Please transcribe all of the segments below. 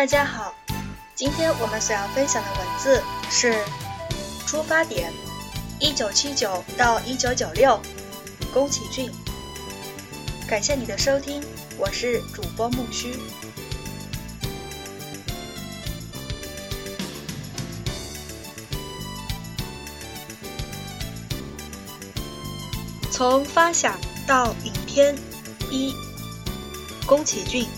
大家好，今天我们所要分享的文字是出发点：一九七九到一九九六，宫崎骏。感谢你的收听，我是主播木须。从发想到影片一，宫崎骏。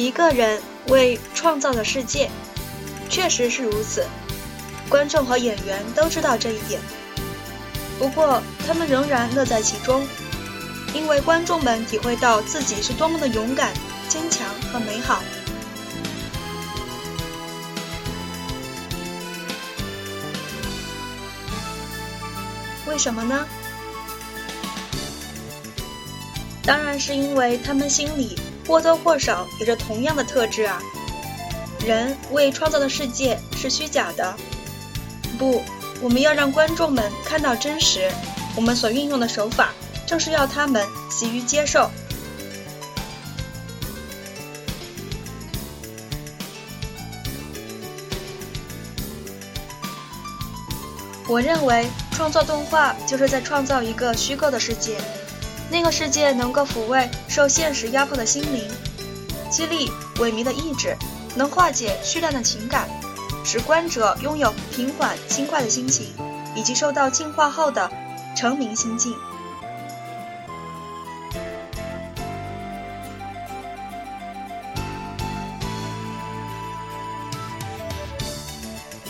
一个人为创造了世界，确实是如此。观众和演员都知道这一点，不过他们仍然乐在其中，因为观众们体会到自己是多么的勇敢、坚强和美好。为什么呢？当然是因为他们心里或多或少有着同样的特质啊。人为创造的世界是虚假的。不，我们要让观众们看到真实。我们所运用的手法，正是要他们习于接受。我认为，创作动画就是在创造一个虚构的世界，那个世界能够抚慰受现实压迫的心灵，激励萎靡的意志，能化解虚淡的情感。使观者拥有平缓轻快的心情，以及受到净化后的澄明心境。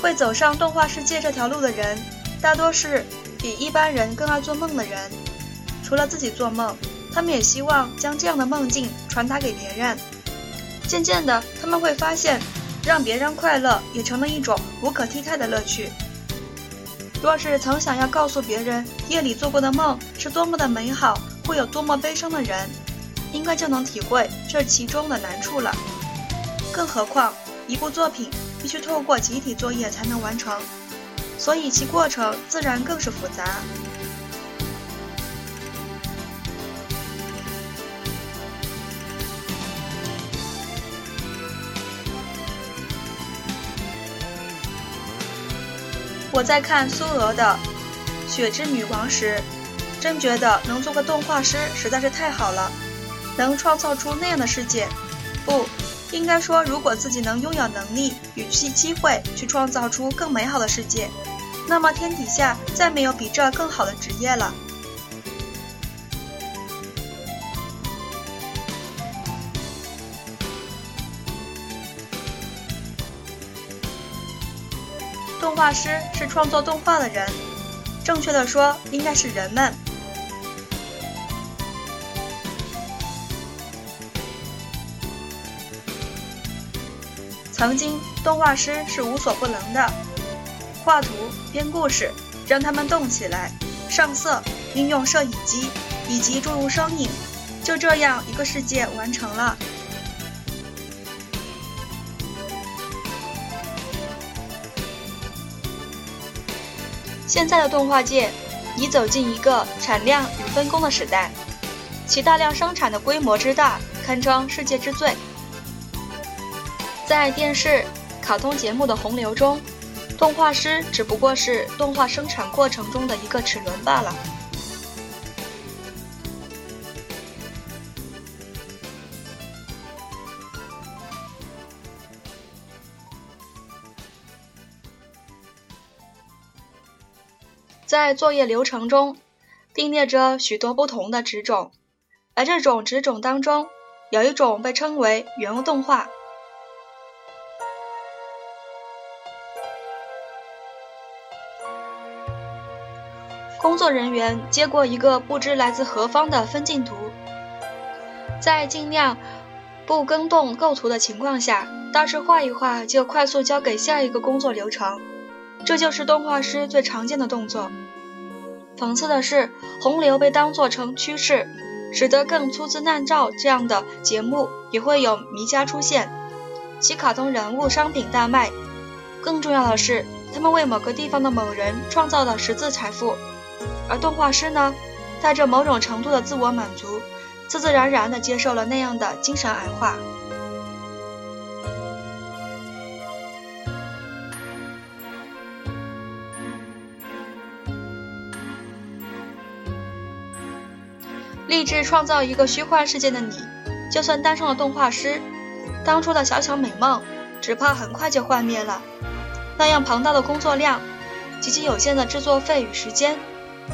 会走上动画世界这条路的人，大多是比一般人更爱做梦的人。除了自己做梦，他们也希望将这样的梦境传达给别人。渐渐的，他们会发现。让别人快乐也成了一种无可替代的乐趣。若是曾想要告诉别人夜里做过的梦是多么的美好，会有多么悲伤的人，应该就能体会这其中的难处了。更何况，一部作品必须透过集体作业才能完成，所以其过程自然更是复杂。我在看苏俄的《雪之女王》时，真觉得能做个动画师实在是太好了，能创造出那样的世界。不应该说，如果自己能拥有能力与机机会去创造出更美好的世界，那么天底下再没有比这更好的职业了。画师是创作动画的人，正确的说，应该是人们。曾经，动画师是无所不能的，画图、编故事，让他们动起来，上色、运用摄影机以及注入声音，就这样一个世界完成了。现在的动画界已走进一个产量与分工的时代，其大量生产的规模之大，堪称世界之最。在电视、卡通节目的洪流中，动画师只不过是动画生产过程中的一个齿轮罢了。在作业流程中，并列着许多不同的纸种，而这种纸种当中，有一种被称为原物动画。工作人员接过一个不知来自何方的分镜图，在尽量不更动构图的情况下，大致画一画就快速交给下一个工作流程。这就是动画师最常见的动作。讽刺的是，洪流被当作成趋势，使得更粗制滥造这样的节目也会有迷家出现，其卡通人物商品大卖。更重要的是，他们为某个地方的某人创造了实质财富，而动画师呢，带着某种程度的自我满足，自自然然地接受了那样的精神矮化。立志创造一个虚幻世界的你，就算当上了动画师，当初的小小美梦，只怕很快就幻灭了。那样庞大的工作量，极其有限的制作费与时间，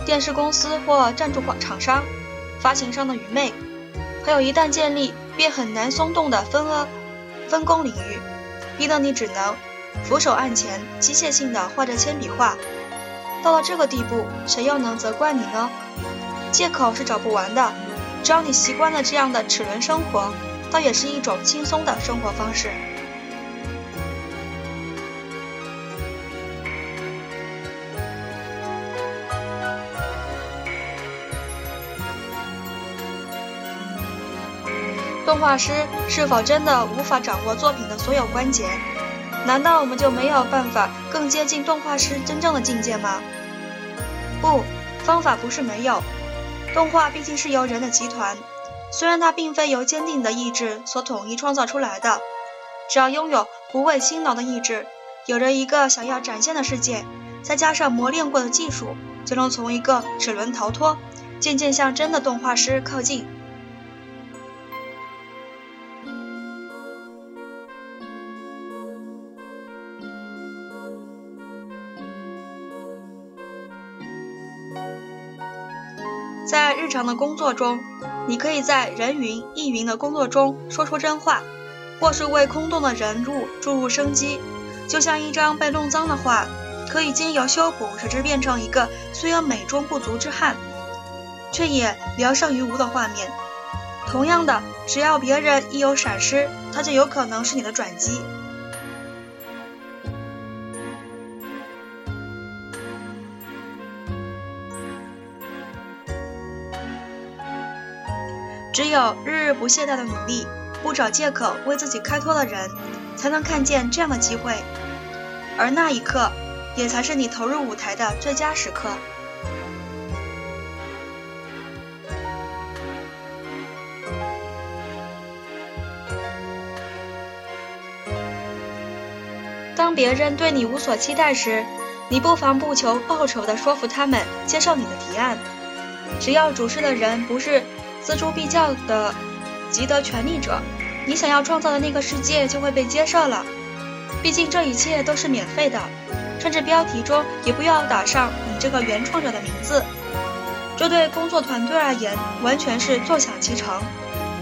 电视公司或赞助厂商、发行商的愚昧，还有一旦建立便很难松动的分额分工领域，逼得你只能俯首案前，机械性的画着铅笔画。到了这个地步，谁又能责怪你呢？借口是找不完的，只要你习惯了这样的齿轮生活，倒也是一种轻松的生活方式。动画师是否真的无法掌握作品的所有关节？难道我们就没有办法更接近动画师真正的境界吗？不，方法不是没有。动画毕竟是由人的集团，虽然它并非由坚定的意志所统一创造出来的，只要拥有不畏辛劳的意志，有着一个想要展现的世界，再加上磨练过的技术，就能从一个齿轮逃脱，渐渐向真的动画师靠近。常的工作中，你可以在人云亦云的工作中说出真话，或是为空洞的人物注入生机。就像一张被弄脏的画，可以经由修补使之变成一个虽有美中不足之憾，却也聊胜于无的画面。同样的，只要别人一有闪失，它就有可能是你的转机。只有日日不懈怠的努力，不找借口为自己开脱的人，才能看见这样的机会，而那一刻，也才是你投入舞台的最佳时刻。当别人对你无所期待时，你不妨不求报酬的说服他们接受你的提案，只要主事的人不是。锱铢必较的极得权力者，你想要创造的那个世界就会被接受了。毕竟这一切都是免费的，甚至标题中也不要打上你这个原创者的名字。这对工作团队而言完全是坐享其成，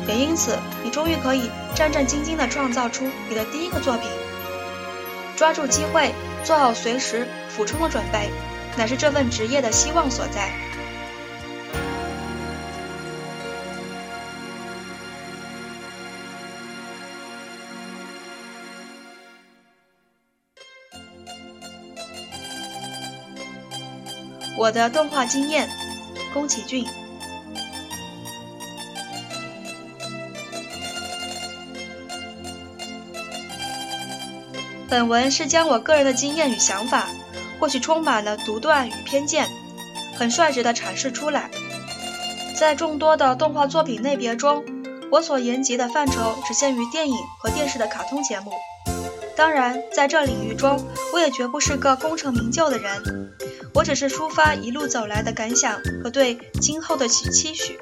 也因此你终于可以战战兢兢地创造出你的第一个作品。抓住机会，做好随时俯冲的准备，乃是这份职业的希望所在。我的动画经验，宫崎骏。本文是将我个人的经验与想法，或许充满了独断与偏见，很率直的阐释出来。在众多的动画作品类别中，我所言及的范畴只限于电影和电视的卡通节目。当然，在这领域中，我也绝不是个功成名就的人。我只是抒发一路走来的感想和对今后的期期许。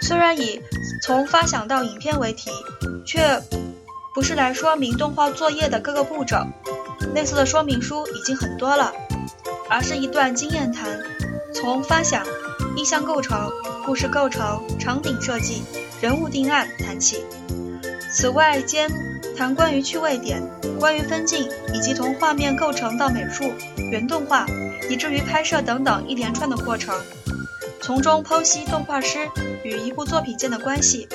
虽然以从发想到影片为题，却不是来说明动画作业的各个步骤，类似的说明书已经很多了，而是一段经验谈，从发想、意象构成、故事构成、场景设计、人物定案谈起。此外，兼谈关于趣味点、关于分镜，以及从画面构成到美术、原动画。以至于拍摄等等一连串的过程，从中剖析动画师与一部作品间的关系。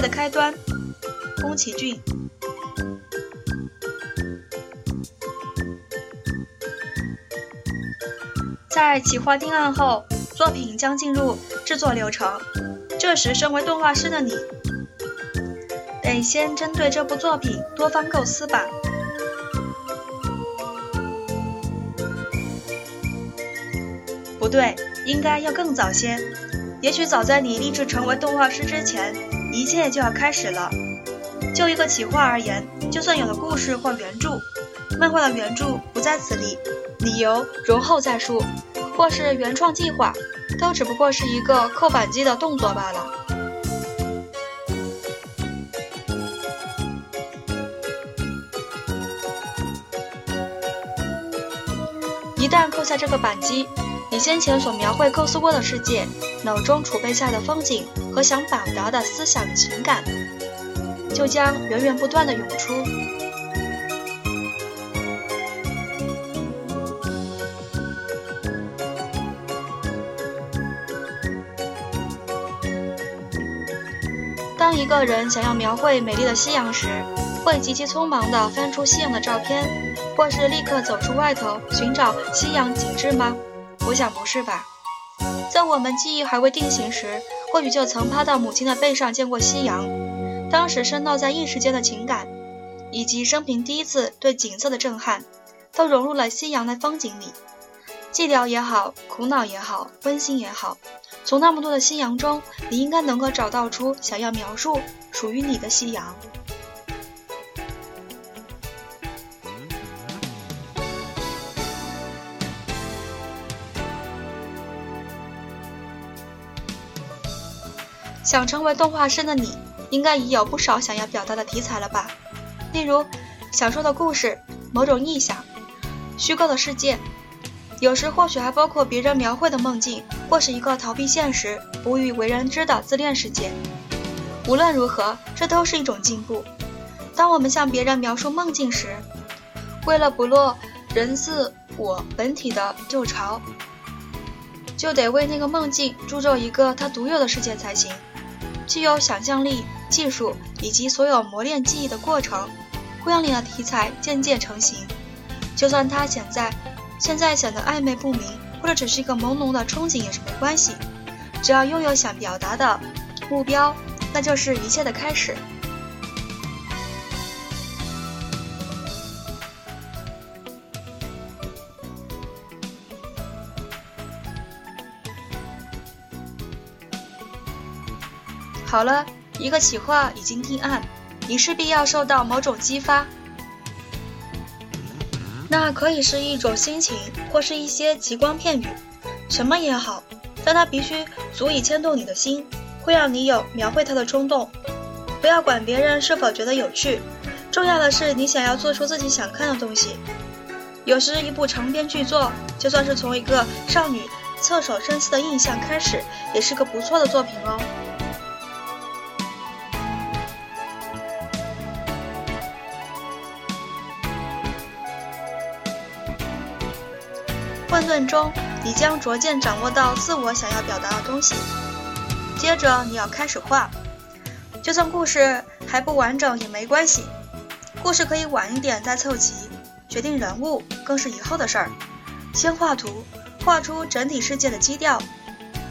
的开端，宫崎骏。在企划定案后，作品将进入制作流程。这时，身为动画师的你，得先针对这部作品多方构思吧。不对，应该要更早些。也许早在你立志成为动画师之前，一切就要开始了。就一个企划而言，就算有了故事或原著，漫画的原著不在此例，理由容后再述，或是原创计划，都只不过是一个扣扳机的动作罢了。一旦扣下这个扳机，你先前所描绘构思过的世界，脑中储备下的风景和想表达的思想情感，就将源源不断的涌出。当一个人想要描绘美丽的夕阳时，会极其匆忙地翻出夕阳的照片，或是立刻走出外头寻找夕阳景致吗？我想不是吧。在我们记忆还未定型时，或许就曾趴到母亲的背上见过夕阳，当时深烙在一时间的情感，以及生平第一次对景色的震撼，都融入了夕阳的风景里。寂寥也好，苦恼也好，温馨也好，从那么多的夕阳中，你应该能够找到出想要描述属于你的夕阳。想成为动画师的你，应该已有不少想要表达的题材了吧？例如，小说的故事、某种意象、虚构的世界，有时或许还包括别人描绘的梦境，或是一个逃避现实、不欲为人知的自恋世界。无论如何，这都是一种进步。当我们向别人描述梦境时，为了不落人自我本体的旧巢，就得为那个梦境铸就一个它独有的世界才行。具有想象力、技术以及所有磨练技艺的过程，会让你的题材渐渐成型。就算它现在现在显得暧昧不明，或者只是一个朦胧的憧憬也是没关系。只要拥有想表达的目标，那就是一切的开始。好了，一个企划已经定案，你势必要受到某种激发。那可以是一种心情，或是一些极光片语，什么也好，但它必须足以牵动你的心，会让你有描绘它的冲动。不要管别人是否觉得有趣，重要的是你想要做出自己想看的东西。有时一部长篇巨作，就算是从一个少女侧手深思的印象开始，也是个不错的作品哦。混沌中，你将逐渐掌握到自我想要表达的东西。接着，你要开始画。就算故事还不完整也没关系，故事可以晚一点再凑齐。决定人物更是以后的事儿。先画图，画出整体世界的基调。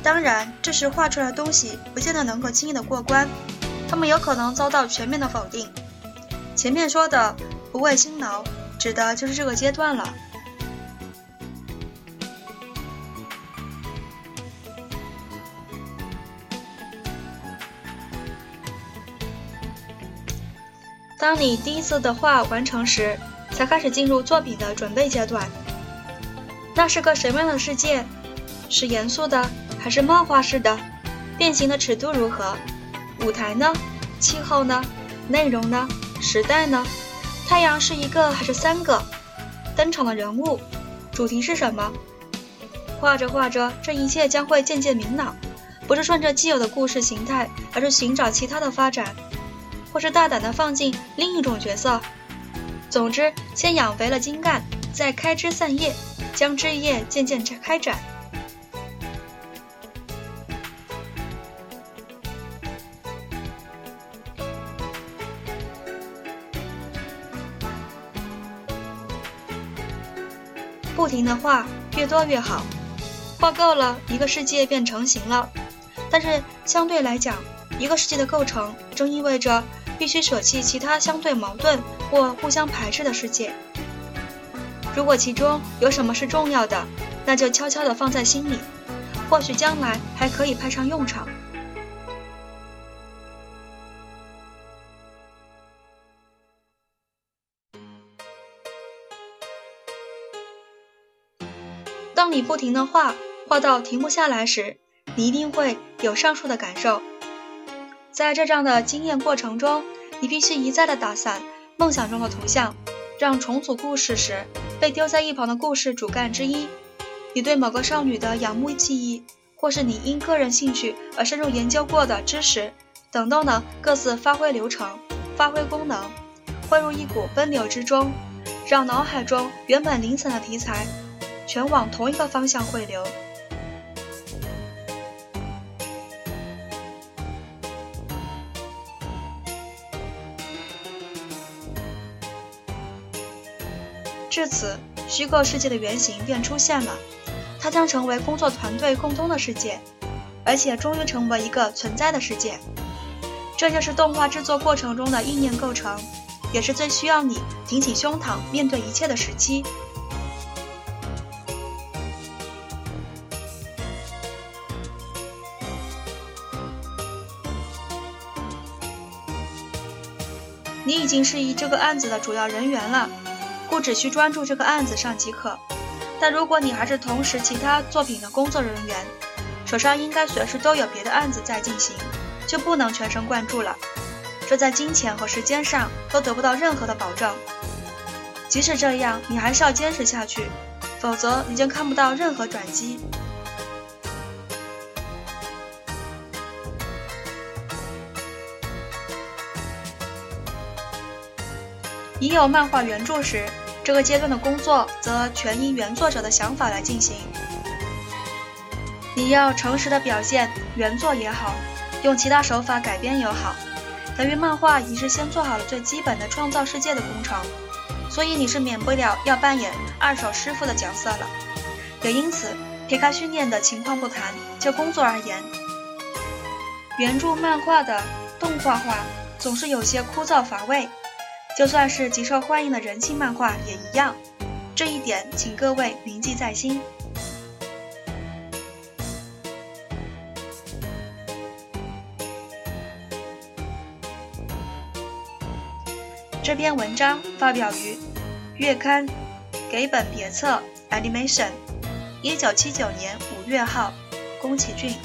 当然，这时画出来的东西不见得能够轻易的过关，他们有可能遭到全面的否定。前面说的不畏辛劳，指的就是这个阶段了。当你第一次的画完成时，才开始进入作品的准备阶段。那是个什么样的世界？是严肃的，还是漫画式的？变形的尺度如何？舞台呢？气候呢？内容呢？时代呢？太阳是一个还是三个？登场的人物，主题是什么？画着画着，这一切将会渐渐明朗。不是顺着既有的故事形态，而是寻找其他的发展。或是大胆的放进另一种角色，总之，先养肥了茎干，再开枝散叶，将枝叶渐渐开展。不停的画，越多越好。画够了，一个世界便成型了。但是相对来讲，一个世界的构成正意味着必须舍弃其他相对矛盾或互相排斥的世界。如果其中有什么是重要的，那就悄悄地放在心里，或许将来还可以派上用场。当你不停的画画到停不下来时，你一定会有上述的感受。在这样的经验过程中，你必须一再地打散梦想中的图像，让重组故事时被丢在一旁的故事主干之一，你对某个少女的仰慕记忆，或是你因个人兴趣而深入研究过的知识等等的各自发挥流程、发挥功能，汇入一股奔流之中，让脑海中原本零散的题材。全往同一个方向汇流。至此，虚构世界的原型便出现了，它将成为工作团队共通的世界，而且终于成为一个存在的世界。这就是动画制作过程中的意念构成，也是最需要你挺起胸膛面对一切的时期。你已经是以这个案子的主要人员了，不只需专注这个案子上即可。但如果你还是同时其他作品的工作人员，手上应该随时都有别的案子在进行，就不能全神贯注了。这在金钱和时间上都得不到任何的保证。即使这样，你还是要坚持下去，否则你将看不到任何转机。已有漫画原著时，这个阶段的工作则全依原作者的想法来进行。你要诚实的表现原作也好，用其他手法改编也好，等于漫画已是先做好了最基本的创造世界的工程，所以你是免不了要扮演二手师傅的角色了。也因此，撇开训练的情况不谈，就工作而言，原著漫画的动画化总是有些枯燥乏味。就算是极受欢迎的人气漫画也一样，这一点请各位铭记在心。这篇文章发表于月刊《给本别册 Animation》，一九七九年五月号，宫崎骏。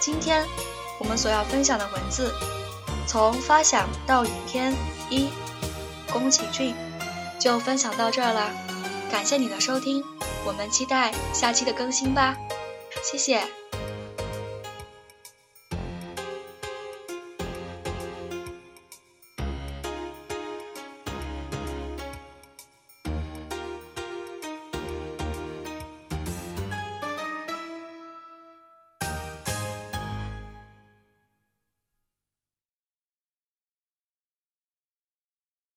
今天我们所要分享的文字，从发想到影片一，宫崎骏，就分享到这儿了。感谢你的收听，我们期待下期的更新吧，谢谢。